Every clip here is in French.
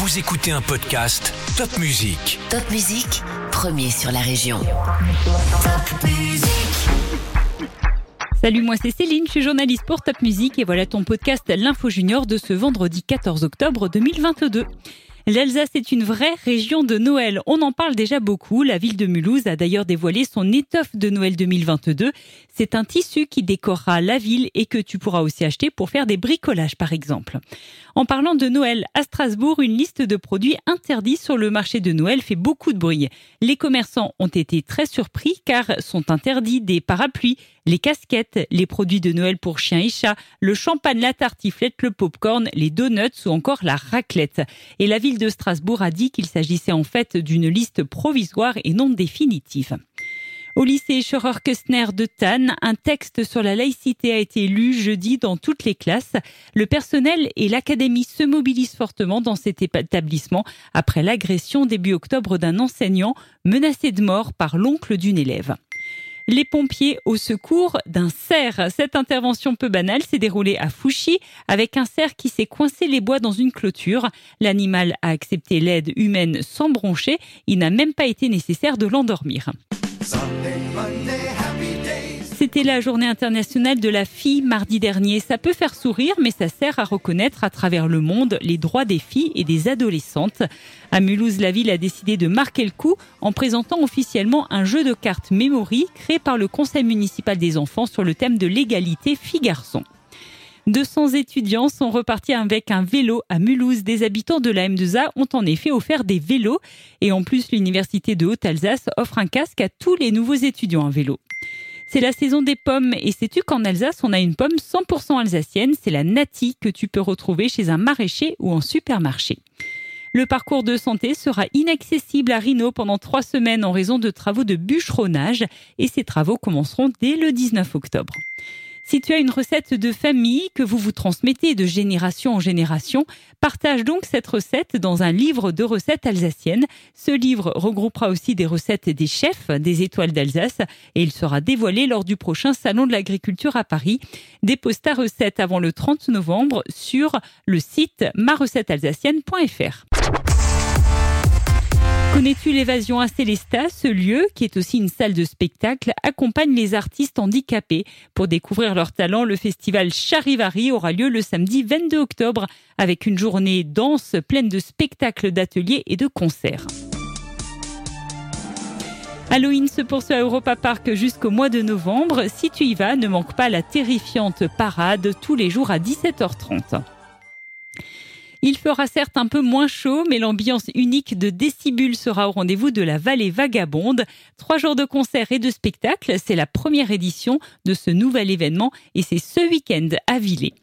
Vous écoutez un podcast Top Music. Top Musique, premier sur la région. Top Musique. Salut, moi c'est Céline, je suis journaliste pour Top Music et voilà ton podcast L'Info Junior de ce vendredi 14 octobre 2022. L'Alsace est une vraie région de Noël. On en parle déjà beaucoup. La ville de Mulhouse a d'ailleurs dévoilé son étoffe de Noël 2022. C'est un tissu qui décorera la ville et que tu pourras aussi acheter pour faire des bricolages par exemple. En parlant de Noël, à Strasbourg, une liste de produits interdits sur le marché de Noël fait beaucoup de bruit. Les commerçants ont été très surpris car sont interdits des parapluies, les casquettes, les produits de Noël pour chiens et chats, le champagne, la tartiflette, le popcorn, les donuts ou encore la raclette. Et la ville de Strasbourg a dit qu'il s'agissait en fait d'une liste provisoire et non définitive. Au lycée Scheurer-Kestner de Tannes, un texte sur la laïcité a été lu jeudi dans toutes les classes. Le personnel et l'académie se mobilisent fortement dans cet établissement après l'agression début octobre d'un enseignant menacé de mort par l'oncle d'une élève. Les pompiers au secours d'un cerf. Cette intervention peu banale s'est déroulée à Fouchy avec un cerf qui s'est coincé les bois dans une clôture. L'animal a accepté l'aide humaine sans broncher. Il n'a même pas été nécessaire de l'endormir. C'était la journée internationale de la fille mardi dernier. Ça peut faire sourire, mais ça sert à reconnaître à travers le monde les droits des filles et des adolescentes. À Mulhouse, la ville a décidé de marquer le coup en présentant officiellement un jeu de cartes Memory créé par le conseil municipal des enfants sur le thème de l'égalité filles-garçons. 200 étudiants sont repartis avec un vélo à Mulhouse. Des habitants de la M2A ont en effet offert des vélos. Et en plus, l'université de Haute-Alsace offre un casque à tous les nouveaux étudiants à vélo. C'est la saison des pommes et sais-tu qu'en Alsace, on a une pomme 100% alsacienne, c'est la Nati que tu peux retrouver chez un maraîcher ou en supermarché. Le parcours de santé sera inaccessible à Rhino pendant trois semaines en raison de travaux de bûcheronnage et ces travaux commenceront dès le 19 octobre. Si tu as une recette de famille que vous vous transmettez de génération en génération, partage donc cette recette dans un livre de recettes alsaciennes. Ce livre regroupera aussi des recettes des chefs des étoiles d'Alsace et il sera dévoilé lors du prochain salon de l'agriculture à Paris. Dépose ta recette avant le 30 novembre sur le site marecettealsacienne.fr. Connais-tu l'évasion à Célestat Ce lieu, qui est aussi une salle de spectacle, accompagne les artistes handicapés. Pour découvrir leur talent, le festival Charivari aura lieu le samedi 22 octobre avec une journée dense pleine de spectacles, d'ateliers et de concerts. Halloween se poursuit à Europa Park jusqu'au mois de novembre. Si tu y vas, ne manque pas la terrifiante parade tous les jours à 17h30. Il fera certes un peu moins chaud, mais l'ambiance unique de Décibule sera au rendez-vous de la vallée vagabonde. Trois jours de concerts et de spectacles, c'est la première édition de ce nouvel événement et c'est ce week-end à Villers.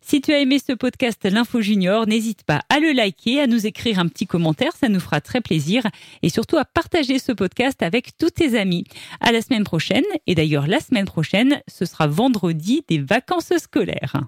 Si tu as aimé ce podcast L'Info Junior, n'hésite pas à le liker, à nous écrire un petit commentaire, ça nous fera très plaisir et surtout à partager ce podcast avec tous tes amis. À la semaine prochaine et d'ailleurs la semaine prochaine, ce sera vendredi des vacances scolaires.